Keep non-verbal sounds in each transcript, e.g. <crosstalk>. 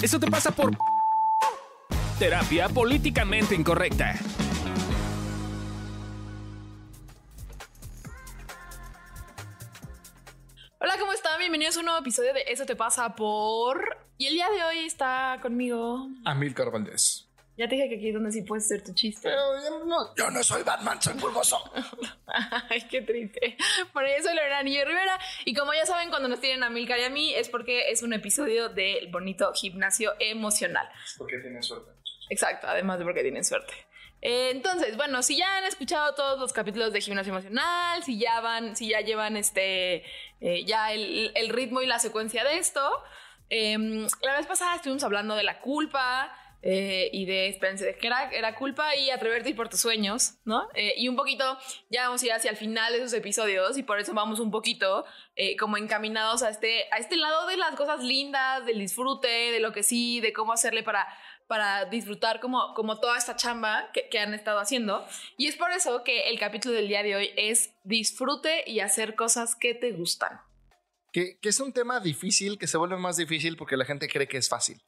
Eso te pasa por terapia políticamente incorrecta. Hola, ¿cómo están? Bienvenidos a un nuevo episodio de Eso te pasa por... Y el día de hoy está conmigo... Amilcar Valdés. Ya te dije que aquí es donde sí puedes hacer tu chiste. Pero yo no, yo no soy Batman, soy pulgoso. <laughs> Ay, qué triste. Por eso Lorena Niño Rivera. Y como ya saben, cuando nos tienen a Milcar y a mí es porque es un episodio del bonito gimnasio emocional. Porque tiene suerte. Exacto, además de porque tienen suerte. Eh, entonces, bueno, si ya han escuchado todos los capítulos de Gimnasio Emocional, si ya van, si ya llevan este, eh, ya el, el ritmo y la secuencia de esto, em, la vez pasada estuvimos hablando de la culpa, eh, y de, espérense, de que era, culpa y atreverte y por tus sueños, ¿no? Eh, y un poquito, ya vamos a ir hacia el final de esos episodios y por eso vamos un poquito eh, como encaminados a este, a este lado de las cosas lindas, del disfrute, de lo que sí, de cómo hacerle para, para disfrutar como, como toda esta chamba que, que han estado haciendo. Y es por eso que el capítulo del día de hoy es disfrute y hacer cosas que te gustan. Que, que es un tema difícil, que se vuelve más difícil porque la gente cree que es fácil.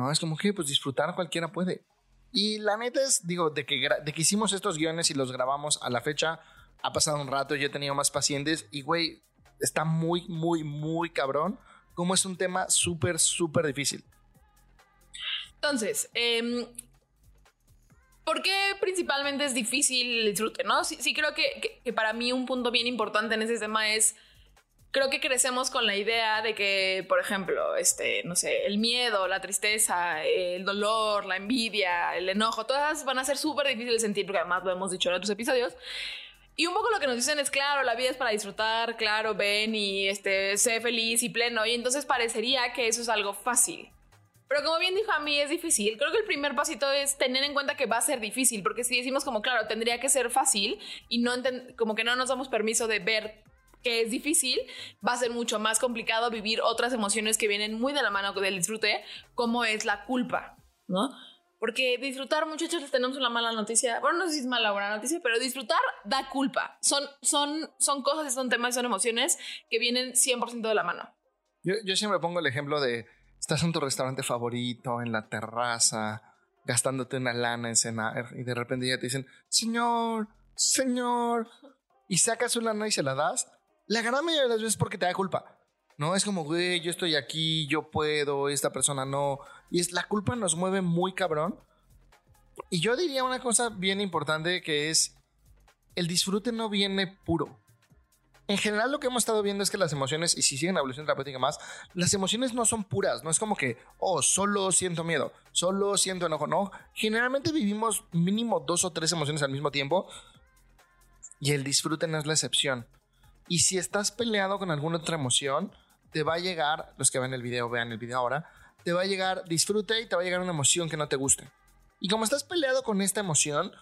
No, es como que pues disfrutar cualquiera puede. Y la neta es, digo, de que, de que hicimos estos guiones y los grabamos a la fecha, ha pasado un rato, yo he tenido más pacientes y, güey, está muy, muy, muy cabrón. Como es un tema súper, súper difícil. Entonces, em, ¿por qué principalmente es difícil el disfrute? ¿no? Sí, sí creo que, que- que para mí un punto bien importante en ese tema es, creo que crecemos con la idea de que, por ejemplo, este, no sé, el miedo, la tristeza, el dolor, la envidia, el enojo, todas van a ser súper difíciles de sentir, porque además lo hemos dicho en otros episodios. Y un poco lo que nos dicen es, claro, la vida es para disfrutar, claro, ven y este, sé feliz y pleno. Y entonces parecería que eso es algo fácil. Pero como bien dijo a mí, es difícil. Creo que el primer pasito es tener en cuenta que va a ser difícil, porque si decimos como, claro, tendría que ser fácil y no como que no nos damos permiso de ver que es difícil, va a ser mucho más complicado vivir otras emociones que vienen muy de la mano del disfrute, como es la culpa, ¿no? Porque disfrutar, muchachos, les tenemos una mala noticia. Bueno, no sé si es mala o buena noticia, pero disfrutar da culpa. Son, son, son cosas, son temas, son emociones que vienen 100% de la mano. Yo, yo siempre pongo el ejemplo de estás en tu restaurante favorito, en la terraza, gastándote una lana en cenar y de repente ya te dicen, señor, señor, y sacas una lana y se la das, la gran mayoría de las veces es porque te da culpa. No es como, güey, yo estoy aquí, yo puedo, esta persona no. Y es la culpa nos mueve muy cabrón. Y yo diría una cosa bien importante que es, el disfrute no viene puro en general lo que hemos estado viendo es que las emociones, y si siguen la evolución terapéutica más, las emociones no son puras, no es como que, oh, solo siento miedo, solo siento enojo, no. Generalmente vivimos mínimo dos o tres emociones al mismo tiempo y el disfrute no es la excepción. Y si estás peleado con alguna otra emoción, te va a llegar, los que ven el video, vean el video ahora, te va a llegar disfrute y te va a llegar una emoción que no te guste. Y como estás peleado con esta emoción,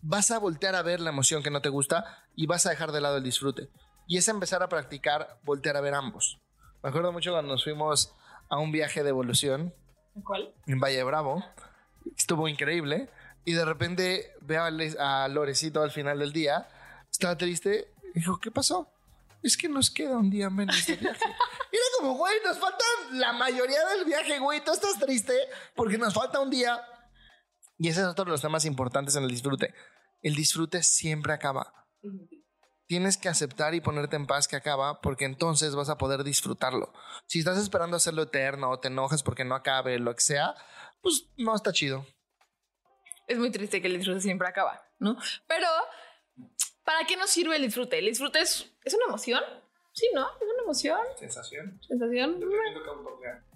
vas a voltear a ver la emoción que no te gusta y vas a dejar de lado el disfrute. Y es empezar a practicar voltear a ver ambos. Me acuerdo mucho cuando nos fuimos a un viaje de evolución ¿Cuál? en Valle Bravo. Estuvo increíble. Y de repente veo a, Lorecito al final del día. Estaba triste. Dijo, ¿qué pasó? Es que nos queda un día menos de viaje. Era como, güey, nos falta la mayoría del viaje, güey. Tú estás triste porque nos falta un día. Y ese es otro de los temas importantes en el disfrute. El disfrute siempre acaba. Tienes que aceptar y ponerte en paz que acaba porque entonces vas a poder disfrutarlo. Si estás esperando hacerlo eterno o te enojas porque no acabe, lo que sea, pues no está chido. es muy triste que el disfrute siempre acaba, ¿no? Pero, ¿para qué nos sirve el disfrute? El disfrute es, es una emoción. Sí, ¿no? Es una emoción, Sensación. sensación.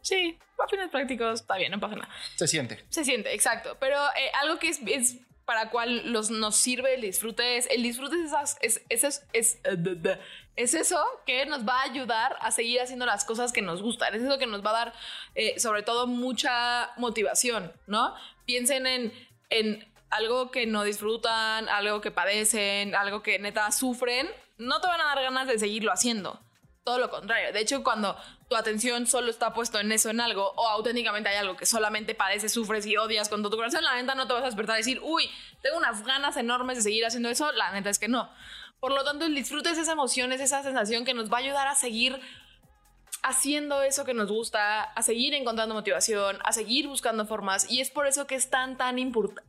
Sí, a fines prácticos está bien, no pasa nada. Se siente. Se siente, exacto. Pero eh, algo que es, es para cual los, nos sirve el disfrute es, el disfrute es, esas- es, es, es, es eso que nos va a ayudar a seguir haciendo las cosas que nos gustan. Es eso que nos va a dar, eh, sobre todo, mucha motivación, ¿no? Piensen en, en algo que no disfrutan, algo que padecen, algo que neta sufren. No te van a dar ganas de seguirlo haciendo. Todo lo contrario. De hecho, cuando tu atención solo está puesto en eso, en algo, o auténticamente hay algo que solamente padeces, sufres y odias con todo tu corazón, la neta no te vas a despertar y decir, uy, tengo unas ganas enormes de seguir haciendo eso. La neta es que no. Por lo tanto, el disfrute es esa emoción, es esa sensación que nos va a ayudar a seguir haciendo eso que nos gusta, a seguir encontrando motivación, a seguir buscando formas y es por eso que es tan, tan,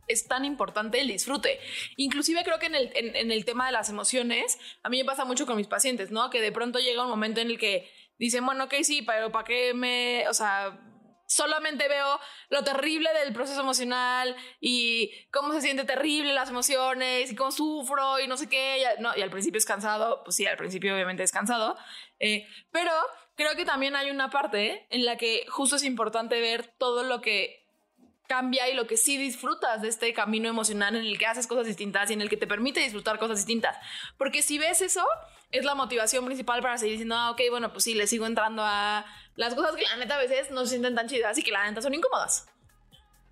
es tan importante el disfrute. Inclusive creo que en el, en, el tema de las emociones, a mí me pasa mucho con mis pacientes, ¿no? Que de pronto llega un momento en el que dicen, bueno, ok, sí, pero ¿para qué me, o sea, solamente veo lo terrible del proceso emocional y cómo se siente terrible las emociones y cómo sufro y no sé qué. Y, no, y al principio es cansado, pues sí, al principio obviamente es cansado, eh, pero creo que también hay una parte en la que justo es importante ver todo lo que cambia y lo que sí disfrutas de este camino emocional en el que haces cosas distintas y en el que te permite disfrutar cosas distintas. Porque si ves eso, es la motivación principal para seguir diciendo, ah, ok, bueno, pues sí, le sigo entrando a las cosas que la neta a veces no se sienten tan chidas y que la neta son incómodas.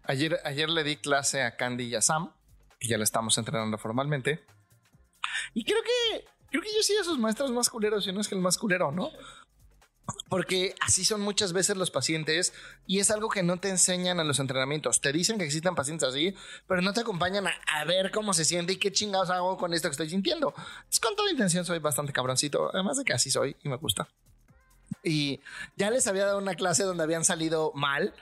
Ayer, ayer le di clase a Candy y a Sam, que ya le estamos entrenando formalmente. Y creo que, creo que yo sí a sus maestros más culeros, y no es que el más culero, ¿no? Porque así son muchas veces los pacientes y es algo que no te enseñan en los entrenamientos. Te dicen que existen pacientes así, pero no te acompañan a, ver cómo se siente y qué chingados hago con esto que estoy sintiendo. Es con toda intención soy bastante cabroncito, además de que así soy y me gusta. Y ya les había dado una clase donde habían salido mal.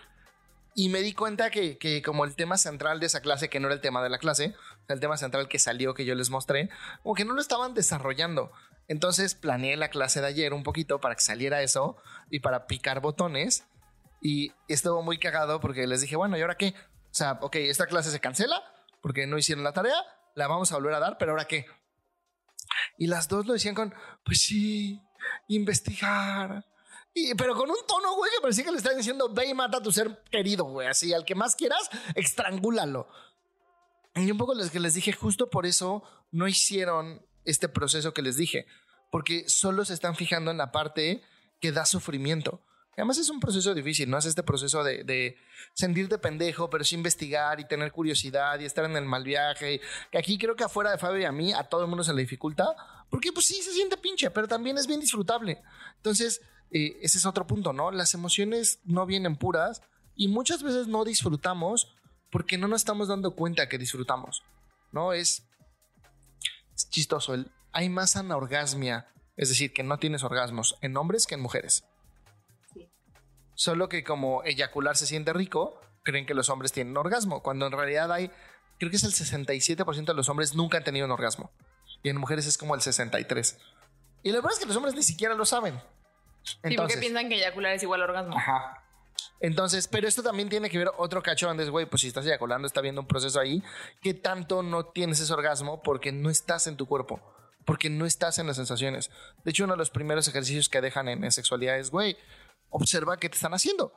Y me di cuenta que, que, como el tema central de esa clase, que no era el tema de la clase, el tema central que salió, que yo les mostré, como que no lo estaban desarrollando. Entonces planeé la clase de ayer un poquito para que saliera eso y para picar botones. Y estuvo muy cagado porque les dije, bueno, ¿y ahora qué? O sea, ok, esta clase se cancela porque no hicieron la tarea, la vamos a volver a dar, pero ¿ahora qué? Y las dos lo decían con, pues sí, investigar. Y, pero con un tono, güey, que parecía que le estaban diciendo, ve y mata a tu ser querido, güey. Así, al que más quieras, estrangúlalo. Y un poco les, que les dije, justo por eso no hicieron este proceso que les dije, porque solo se están fijando en la parte que da sufrimiento. Además es un proceso difícil, ¿no? Es este proceso de, de, sentirte pendejo, pero sí investigar y tener curiosidad y estar en el mal viaje. Que aquí creo que afuera de Fabio y a mí, a todo el mundo se le dificulta, porque pues sí, se siente pinche, pero también es bien disfrutable. Entonces, eh, ese es otro punto, ¿no? Las emociones no vienen puras y muchas veces no disfrutamos porque no nos estamos dando cuenta que disfrutamos, ¿no? Es es chistoso. El, hay más anorgasmia, es decir, que no tienes orgasmos en hombres que en mujeres. Solo que como eyacular se siente rico, creen que los hombres tienen orgasmo, cuando en realidad hay, creo que es el 67% de los hombres nunca han tenido un orgasmo. Y en mujeres es como el 63%. Y la verdad es que los hombres ni siquiera lo saben. sí, porque piensan que eyacular es igual a orgasmo. Ajá. Entonces, pero esto también tiene que ver otro cacho antes, güey, pues si estás eyaculando, está viendo un proceso ahí, que tanto no tienes ese orgasmo porque no estás en tu cuerpo, porque no estás en las sensaciones. De hecho, uno de los primeros ejercicios que dejan en, sexualidad es, güey, observa qué te están haciendo,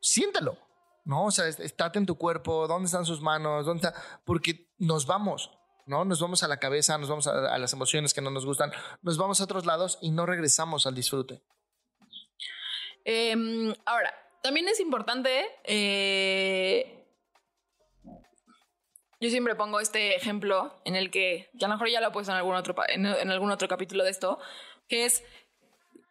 siéntelo, ¿no? O sea, estate en tu cuerpo, dónde están sus manos, dónde está, porque nos vamos, ¿no? Nos vamos a la cabeza, nos vamos a, a las emociones que no nos gustan, nos vamos a otros lados y no regresamos al disfrute. Eh, ahora, también es importante. Eh, yo siempre pongo este ejemplo en el que, ya a lo mejor ya lo he puesto en algún otro, en, algún otro capítulo de esto, que es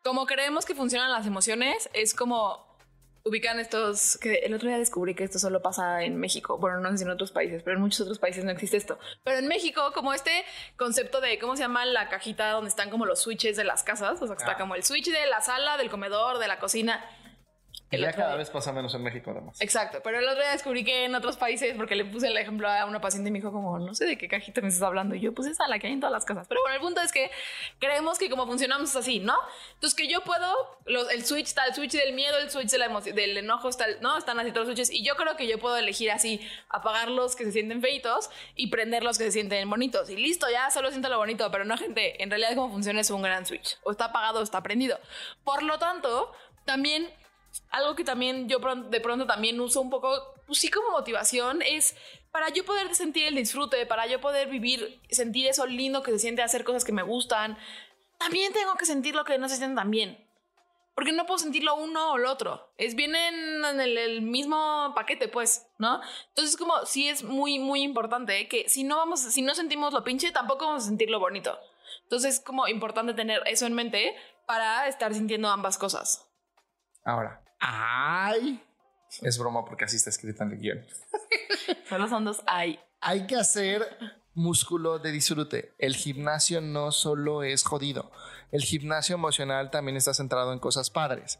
como creemos que funcionan las emociones, es como ubican estos, que el otro día descubrí que esto solo pasa en México, bueno, no sé si en otros países, pero en muchos otros países no existe esto, pero en México como este concepto de, ¿cómo se llama la cajita donde están como los switches de las casas? O sea, que está ah. como el switch de la sala, del comedor, de la cocina ya cada vez pasa menos en México, además. Exacto, pero el otro día descubrí que en otros países, porque le puse el ejemplo a una paciente y me dijo como, no sé de qué cajita me estás hablando. Y yo, pues esa la que hay en todas las casas. Pero bueno, el punto es que creemos que como funcionamos es así, ¿no? Entonces que yo puedo, el switch está el switch del miedo, el switch de la del enojo, está ¿no? Están así todos los switches. Y yo creo que yo puedo elegir así, apagar los que se sienten feitos y prender los que se sienten bonitos. Y listo, ya solo siento lo bonito, pero no, gente, en realidad cómo funciona es un gran switch. O está apagado o está prendido. Por lo tanto, también algo que también yo de pronto también uso un poco, pues sí como motivación, es para yo poder sentir el disfrute, para yo poder vivir, sentir eso lindo que se siente hacer cosas que me gustan, también tengo que sentir lo que no se siente tan bien. Porque no puedo sentir lo uno o lo otro. Es bien en, el, mismo paquete, pues, ¿no? Entonces, como sí es muy, muy importante que si no vamos, si no sentimos lo pinche, tampoco vamos a sentir lo bonito. Entonces, es como importante tener eso en mente para estar sintiendo ambas cosas. Ahora, ay, es broma porque así está escrito en el guion. <laughs> Solo son dos ay. Hay que hacer músculo de disfrute. El gimnasio no solo es jodido. El gimnasio emocional también está centrado en cosas padres.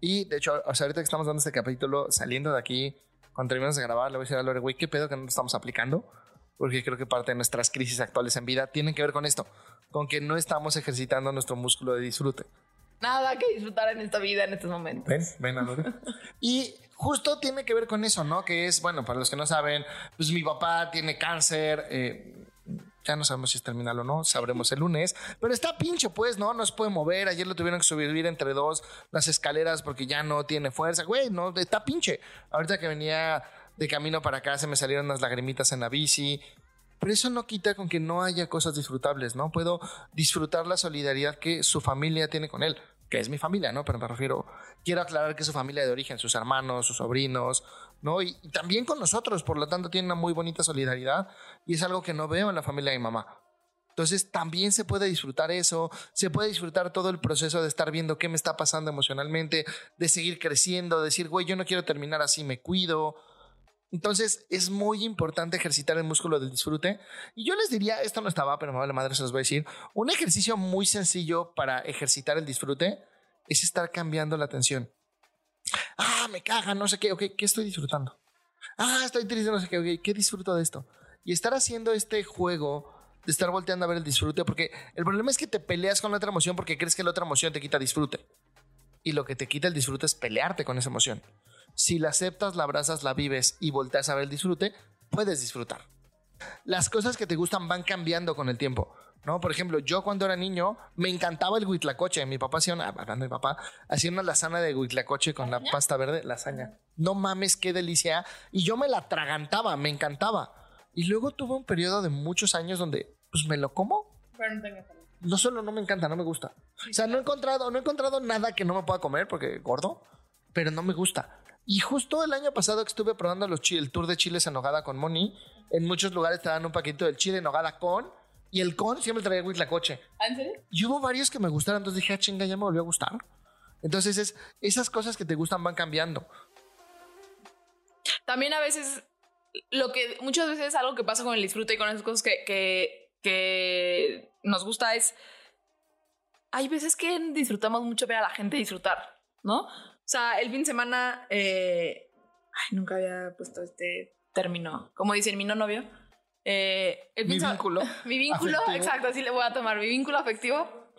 Y de hecho, ahorita que estamos dando este capítulo, saliendo de aquí, cuando terminamos de grabar, le voy a decir a Lore, güey, ¿qué pedo que no estamos aplicando? Porque creo que parte de nuestras crisis actuales en vida tienen que ver con esto, con que no estamos ejercitando nuestro músculo de disfrute. Nada que disfrutar en esta vida en estos momentos. Ven, ven a Lore. y justo tiene que ver con eso, ¿no? Que es, bueno, para los que no saben, pues mi papá tiene cáncer. Eh, ya no sabemos si es terminal o no, sabremos el lunes. Pero está pinche, pues, ¿no? No se puede mover. Ayer lo tuvieron que subir entre dos las escaleras porque ya no tiene fuerza. Güey, no, está pinche. Ahorita que venía de camino para acá se me salieron unas lagrimitas en la bici. Pero eso no quita con que no haya cosas disfrutables, ¿no? Puedo disfrutar la solidaridad que su familia tiene con él que es mi familia, ¿no? Pero me refiero, quiero aclarar que es su familia de origen, sus hermanos, sus sobrinos, ¿no? Y, también con nosotros, por lo tanto, tiene una muy bonita solidaridad y es algo que no veo en la familia de mi mamá. Entonces también se puede disfrutar eso, se puede disfrutar todo el proceso de estar viendo qué me está pasando emocionalmente, de seguir creciendo, de decir, güey, yo no quiero terminar así, me cuido. Entonces es muy importante ejercitar el músculo del disfrute. Y yo les diría, esto no estaba, pero me vale madre, se los voy a decir, un ejercicio muy sencillo para ejercitar el disfrute es estar cambiando la atención. Ah, me caga, no sé qué, ok, ¿qué estoy disfrutando? Ah, estoy triste, no sé qué, ok, ¿qué disfruto de esto? Y estar haciendo este juego de estar volteando a ver el disfrute, porque el problema es que te peleas con la otra emoción porque crees que la otra emoción te quita disfrute. Y lo que te quita el disfrute es pelearte con esa emoción. Si la aceptas, la abrazas, la vives y volteas a ver el disfrute, puedes disfrutar. Las cosas que te gustan van cambiando con el tiempo. ¿no? Por ejemplo, yo cuando era niño me encantaba el huitlacoche. Mi papá hacía una, hablando de mi papá, hacía una lasaña de huitlacoche con la pasta verde, lasaña. No mames, qué delicia. Y yo me la tragantaba, me encantaba. Y luego tuve un periodo de muchos años donde, pues me lo como. Pero no tengo No solo no me encanta, no me gusta. O sea, no he encontrado, no he encontrado nada que no me pueda comer porque gordo, pero no me gusta. Y justo el año pasado que estuve probando los el tour de chiles en nogada con Moni, en muchos lugares te dan un paquito del chile en nogada con y el con siempre traía huitlacoche. ¿Ah, ¿En serio? Y hubo varios que me gustaron, entonces dije, ah, chinga, ya me volvió a gustar. Entonces es, esas cosas que te gustan van cambiando. También a veces, lo que muchas veces algo que pasa con el disfrute y con esas cosas que, que, que nos gusta es, hay veces que disfrutamos mucho ver a la gente disfrutar, ¿no? O sea, el fin de semana, eh, ay, nunca había puesto este término, como dicen mi no novio. Eh, <laughs> mi vínculo. Mi vínculo, exacto, así le voy a tomar. Mi vínculo afectivo.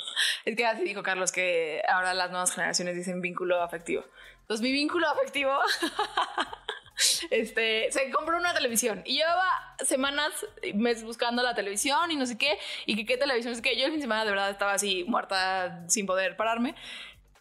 Es que así dijo Carlos que ahora las nuevas generaciones dicen vínculo afectivo. Entonces, mi vínculo afectivo <laughs> este, se compró una televisión y llevaba semanas, meses buscando la televisión y no sé qué, y que qué televisión es que yo el fin de semana de verdad estaba así muerta sin poder pararme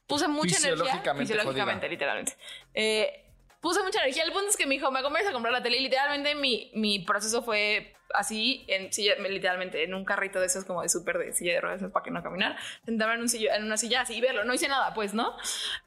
puse mucha energía. Fisiológicamente, literalmente. Eh, puse mucha energía. El punto es que me dijo, me acompañas a comprar la tele. Y literalmente mi, mi proceso fue así, en silla, literalmente, en un carrito de esos como de súper de silla de ruedas para que no caminar, sentarme en, un en una silla así y verlo. No hice nada, pues, ¿no?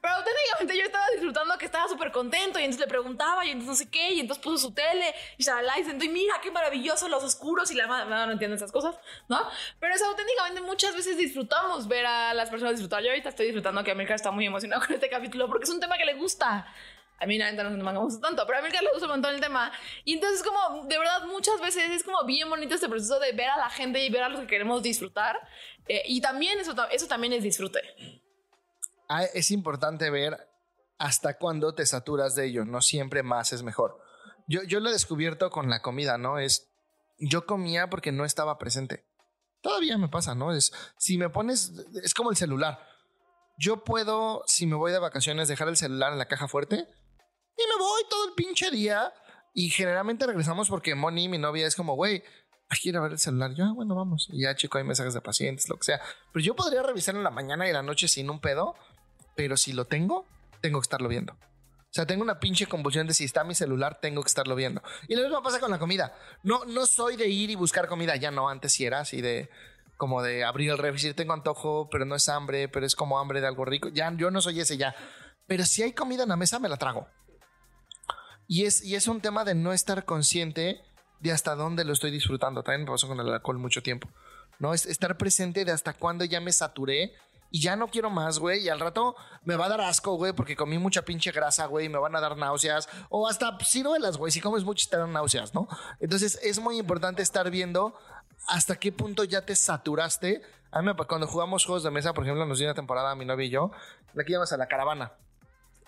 Pero auténticamente yo estaba disfrutando que estaba súper contento y entonces le preguntaba y entonces no sé qué y entonces puso su tele y la y sentó y mira qué maravilloso los oscuros y la no, no entiendo esas cosas, ¿no? Pero es auténticamente muchas veces disfrutamos ver a las personas disfrutar. Yo ahorita estoy disfrutando que América está muy emocionado <laughs> con este capítulo porque es un tema que le gusta. A mí la no me gusta tanto, pero a mí le gusta un montón el tema. Y entonces como, de verdad, muchas veces es como bien bonito este proceso de ver a la gente y ver a los que queremos disfrutar. Eh, y también eso, eso también es disfrute. Ah, es importante ver hasta cuándo te saturas de ello. No siempre más es mejor. Yo, yo lo he descubierto con la comida, ¿no? Es, yo comía porque no estaba presente. Todavía me pasa, ¿no? Es, si me pones, es como el celular. Yo puedo, si me voy de vacaciones, dejar el celular en la caja fuerte y me voy todo el pinche día. Y generalmente regresamos porque Moni, mi novia, es como, güey, hay que ir a ver el celular. Yo, ah, bueno, vamos. Y ya, chico, hay mensajes de pacientes, lo que sea. Pero yo podría revisar en la mañana y en la noche sin un pedo. Pero si lo tengo, tengo que estarlo viendo. O sea, tengo una pinche convulsión de si está mi celular, tengo que estarlo viendo. Y lo mismo pasa con la comida. No, no soy de ir y buscar comida. Ya no, antes sí era así de como de abrir el refri, tengo antojo, pero no es hambre, pero es como hambre de algo rico. Ya, yo no soy ese ya. Pero si hay comida en la mesa, me la trago. Y es, y es un tema de no estar consciente de hasta dónde lo estoy disfrutando. También me pasó con el alcohol mucho tiempo. ¿no? Es estar presente de hasta cuándo ya me saturé y ya no quiero más, güey. Y al rato me va a dar asco, güey, porque comí mucha pinche grasa, güey, y me van a dar náuseas. O hasta ciruelas, güey. Si comes mucho te dan náuseas, ¿no? Entonces es muy importante estar viendo hasta qué punto ya te saturaste. A mí, cuando jugamos juegos de mesa, por ejemplo, nos dio una temporada mi novia y yo, la que íbamos a la caravana.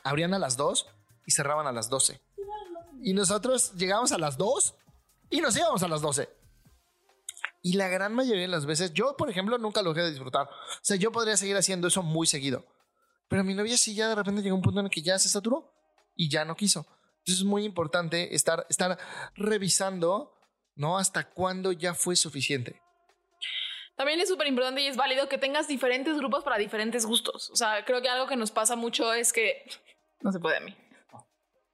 Abrían a las 2 y cerraban a las 12. Y nosotros llegábamos a las 2 y nos íbamos a las 12. Y la gran mayoría de las veces, yo, por ejemplo, nunca lo dejé de disfrutar. O sea, yo podría seguir haciendo eso muy seguido. Pero mi novia sí ya de repente llegó un punto en el que ya se saturó y ya no quiso. Entonces es muy importante estar, estar revisando, ¿no? Hasta cuándo ya fue suficiente. También es súper importante y es válido que tengas diferentes grupos para diferentes gustos. O sea, creo que algo que nos pasa mucho es que... <laughs> No se puede a mí.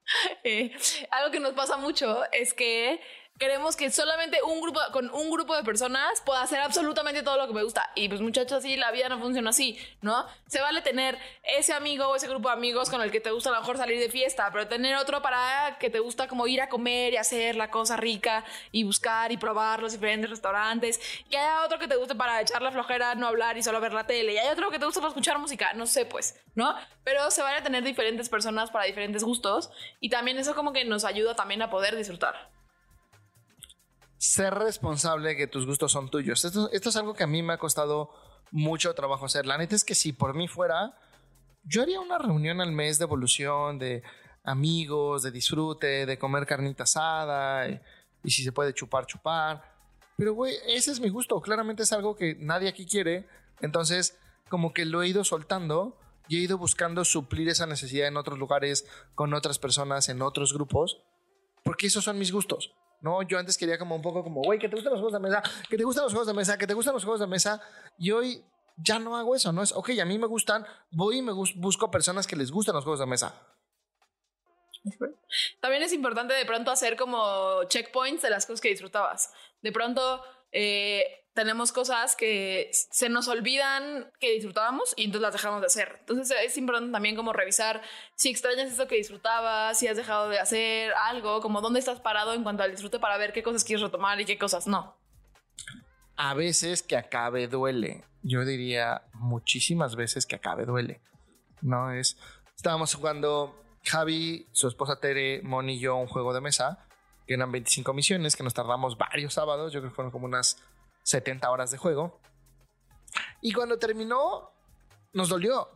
<laughs> Eh, algo que nos pasa mucho es que queremos que solamente un grupo, con un grupo de personas pueda hacer absolutamente todo lo que me gusta. Y pues muchachos, así la vida no funciona así, ¿no? Se vale tener ese amigo o ese grupo de amigos con el que te gusta a lo mejor salir de fiesta, pero tener otro para que te gusta como ir a comer y hacer la cosa rica y buscar y probar los diferentes restaurantes. Que haya otro que te guste para echar la flojera, no hablar y solo ver la tele. Y hay otro que te gusta para escuchar música, no sé pues, ¿no? Pero se vale tener diferentes personas para diferentes gustos y también eso como que nos ayuda también a poder disfrutar ser responsable que tus gustos son tuyos. Esto, es algo que a mí me ha costado mucho trabajo hacer. La neta es que si por mí fuera, yo haría una reunión al mes de evolución, de amigos, de disfrute, de comer carnita asada y, y si se puede chupar, chupar. Pero, güey, ese es mi gusto. Claramente es algo que nadie aquí quiere. Entonces, como que lo he ido soltando y he ido buscando suplir esa necesidad en otros lugares, con otras personas, en otros grupos, porque esos son mis gustos. ¿No? Yo antes quería como un poco como, güey, que te gustan los juegos de mesa, que te gustan los juegos de mesa, que te gustan los juegos de mesa. Y hoy ya no hago eso, ¿no? Es, ok, a mí me gustan, voy y me busco personas que les gustan los juegos de mesa. También es importante de pronto hacer como checkpoints de las cosas que disfrutabas. De pronto eh, tenemos cosas que se nos olvidan que disfrutábamos y entonces las dejamos de hacer. Entonces es importante también como revisar si extrañas eso que disfrutabas, si has dejado de hacer algo, como dónde estás parado en cuanto al disfrute para ver qué cosas quieres retomar y qué cosas no. A veces que acabe duele. Yo diría muchísimas veces que acabe duele. No es. Estábamos jugando Javi, su esposa Tere, Moni y yo un juego de mesa que eran 25 misiones que nos tardamos varios sábados. Yo creo que fueron como unas 70 horas de juego. Y cuando terminó, nos dolió.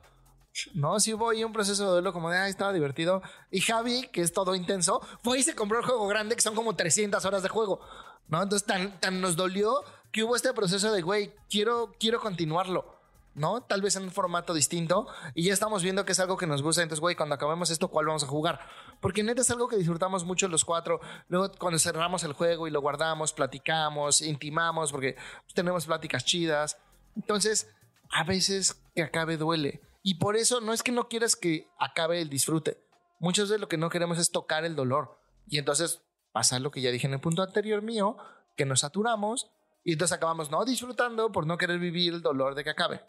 No, sí hubo ahí un proceso de duelo como de, ah, estaba divertido. Y Javi, que es todo intenso, fue y se compró el juego grande, que son como 300 horas de juego. ¿No? Entonces tan, tan nos dolió que hubo este proceso de, güey, quiero, quiero continuarlo. ¿No? Tal vez en un formato distinto y ya estamos viendo que es algo que nos gusta. Entonces, güey, cuando acabemos esto, ¿cuál vamos a jugar? Porque neta es algo que disfrutamos mucho los cuatro. Luego, cuando cerramos el juego y lo guardamos, platicamos, intimamos, porque tenemos pláticas chidas. Entonces, a veces que acabe duele. Y por eso no es que no quieras que acabe el disfrute. Muchas veces lo que no queremos es tocar el dolor. Y entonces pasa lo que ya dije en el punto anterior mío, que nos saturamos y entonces acabamos no disfrutando por no querer vivir el dolor de que acabe.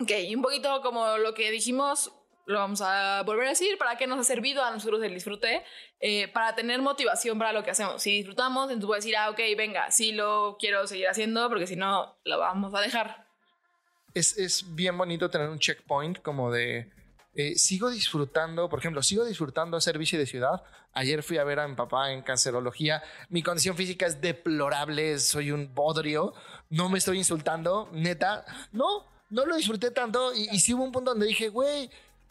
Ok, un poquito como lo que dijimos, lo vamos a volver a decir, para qué nos ha servido a nosotros el disfrute, eh, para tener motivación para lo que hacemos. Si disfrutamos, entonces voy a decir, ah, ok, venga, sí lo quiero seguir haciendo, porque si no, lo vamos a dejar. Es, es bien bonito tener un checkpoint como de, eh, sigo disfrutando, por ejemplo, sigo disfrutando hacer bici de ciudad. Ayer fui a ver a mi papá en cancerología. Mi condición física es deplorable, soy un bodrio. No me estoy insultando, neta. No, no lo disfruté tanto y, y sí hubo un punto donde dije, güey,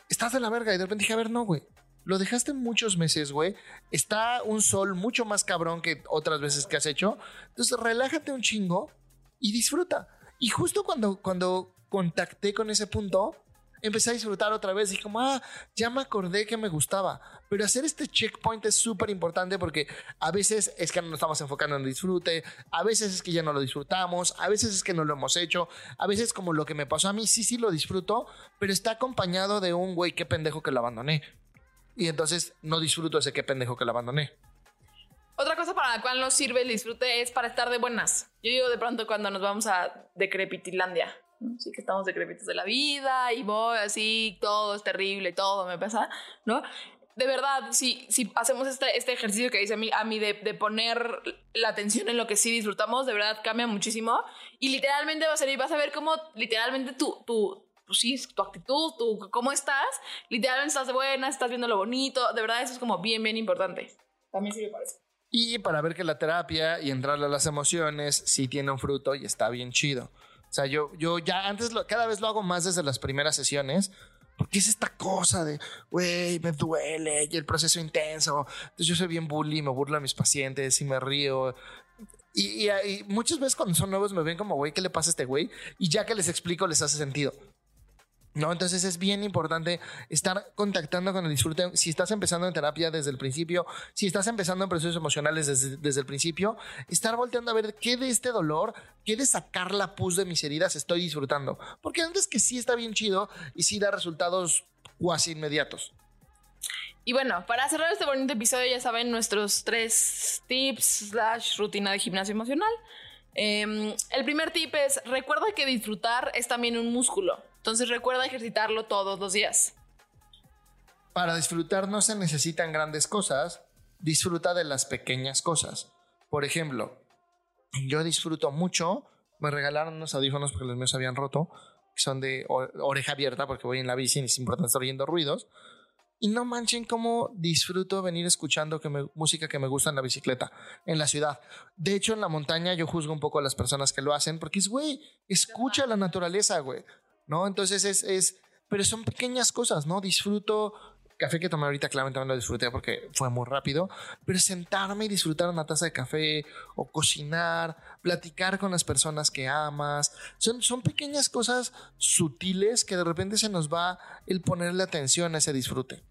estás de la verga. Y de repente dije, a ver, no, güey. Lo dejaste muchos meses, güey. Está un sol mucho más cabrón que otras veces que has hecho. Entonces, relájate un chingo y disfruta. Y justo cuando, cuando contacté con ese punto, empecé a disfrutar otra vez y como, ah, ya me acordé que me gustaba. Pero hacer este checkpoint es súper importante porque a veces es que no nos estamos enfocando en el disfrute, a veces es que ya no lo disfrutamos, a veces es que no lo hemos hecho, a veces como lo que me pasó a mí, sí, sí lo disfruto, pero está acompañado de un güey, qué pendejo que lo abandoné. Y entonces no disfruto ese qué pendejo que lo abandoné. Otra cosa para la cual nos sirve el disfrute es para estar de buenas. Yo digo de pronto cuando nos vamos a Decrepitilandia Sí que estamos decrépitos de la vida y voy así, todo es terrible, todo me pasa, ¿no? de verdad, si, si hacemos este, este ejercicio que dice a mí, a mí de, de, poner la atención en lo que sí disfrutamos, de verdad cambia muchísimo. Y literalmente vas a, ver, vas a ver cómo literalmente tu, tu, pues sí, tu actitud, tu cómo estás, literalmente estás buena, estás viendo lo bonito. De verdad, eso es como bien, bien importante. También sí me parece. Y para ver que la terapia y entrarle a las emociones sí tiene un fruto y está bien chido. O sea, yo, yo ya antes, lo, cada vez lo hago más desde las primeras sesiones, porque es esta cosa de, güey, me duele y el proceso intenso. Entonces yo soy bien bully, me burlo a mis pacientes y me río. Y, y, y muchas veces cuando son nuevos me ven como, güey, ¿qué le pasa a este güey? Y ya que les explico, les hace sentido. ¿No? Entonces es bien importante estar contactando con el disfrute. Si estás empezando en terapia desde el principio, si estás empezando en procesos emocionales desde, desde, el principio, estar volteando a ver qué de este dolor, qué de sacar la pus de mis heridas estoy disfrutando. Porque antes que sí está bien chido y sí da resultados cuasi inmediatos. Y bueno, para cerrar este bonito episodio, ya saben nuestros tres tips slash rutina de gimnasio emocional. Eh, el primer tip es, recuerda que disfrutar es también un músculo. Entonces recuerda ejercitarlo todos los días. Para disfrutar no se necesitan grandes cosas, disfruta de las pequeñas cosas. Por ejemplo, yo disfruto mucho, me regalaron unos audífonos porque los míos habían roto, que son de oreja abierta porque voy en la bici y es importante estar oyendo ruidos. Y no manchen cómo disfruto venir escuchando que me, música que me gusta en la bicicleta, en la ciudad. De hecho, en la montaña yo juzgo un poco a las personas que lo hacen porque es, güey, escucha la naturaleza, güey. ¿No? Entonces es, es, pero son pequeñas cosas, ¿no? Disfruto café que tomé ahorita, claramente también lo disfruté porque fue muy rápido, pero sentarme y disfrutar una taza de café o cocinar, platicar con las personas que amas, son, son pequeñas cosas sutiles que de repente se nos va el ponerle atención a ese disfrute.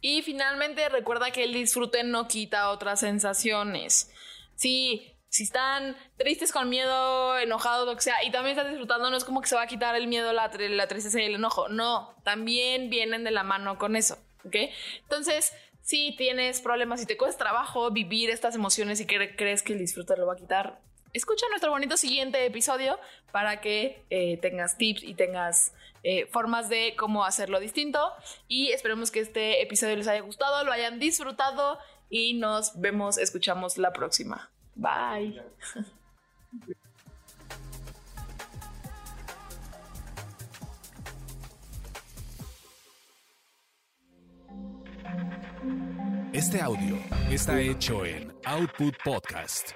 Y finalmente recuerda que el disfrute no quita otras sensaciones. Sí, si están tristes con miedo, enojados, lo que sea, y también están disfrutando, no es como que se va a quitar el miedo, la, tristeza y el enojo. No, también vienen de la mano con eso. ¿Ok? Entonces, si tienes problemas, si te cuesta trabajo vivir estas emociones y crees que el disfrute lo va a quitar, escucha nuestro bonito siguiente episodio para que eh, tengas tips y tengas eh, formas de cómo hacerlo distinto. Y esperemos que este episodio les haya gustado, lo hayan disfrutado y nos vemos, escuchamos la próxima. Bye. Este audio está hecho en Output Podcast.